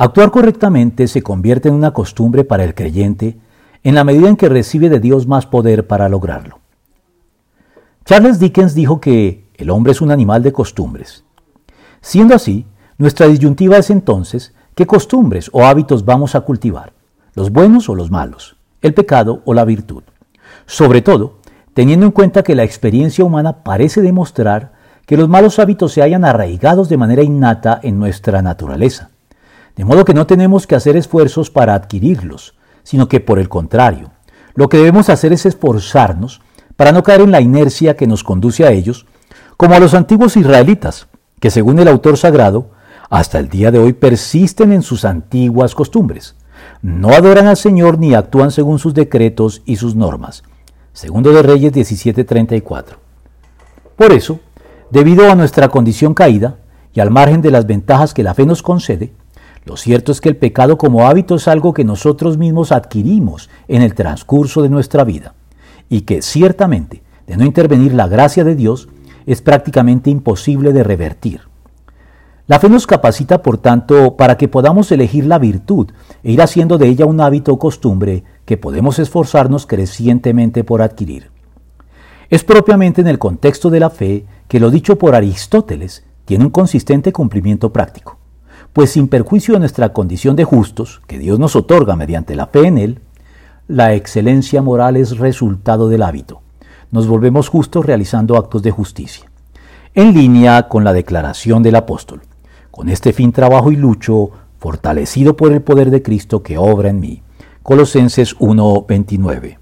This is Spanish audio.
Actuar correctamente se convierte en una costumbre para el creyente en la medida en que recibe de Dios más poder para lograrlo. Charles Dickens dijo que el hombre es un animal de costumbres. Siendo así, nuestra disyuntiva es entonces qué costumbres o hábitos vamos a cultivar, los buenos o los malos, el pecado o la virtud. Sobre todo, teniendo en cuenta que la experiencia humana parece demostrar que los malos hábitos se hayan arraigados de manera innata en nuestra naturaleza. De modo que no tenemos que hacer esfuerzos para adquirirlos, sino que por el contrario, lo que debemos hacer es esforzarnos para no caer en la inercia que nos conduce a ellos, como a los antiguos israelitas, que según el autor sagrado, hasta el día de hoy persisten en sus antiguas costumbres. No adoran al Señor ni actúan según sus decretos y sus normas. Segundo de Reyes 17:34. Por eso, debido a nuestra condición caída y al margen de las ventajas que la fe nos concede, lo cierto es que el pecado como hábito es algo que nosotros mismos adquirimos en el transcurso de nuestra vida y que ciertamente, de no intervenir la gracia de Dios, es prácticamente imposible de revertir. La fe nos capacita, por tanto, para que podamos elegir la virtud e ir haciendo de ella un hábito o costumbre que podemos esforzarnos crecientemente por adquirir. Es propiamente en el contexto de la fe que lo dicho por Aristóteles tiene un consistente cumplimiento práctico, pues sin perjuicio de nuestra condición de justos, que Dios nos otorga mediante la fe en Él, la excelencia moral es resultado del hábito. Nos volvemos justos realizando actos de justicia. En línea con la declaración del apóstol, con este fin trabajo y lucho, fortalecido por el poder de Cristo que obra en mí. Colosenses 1:29.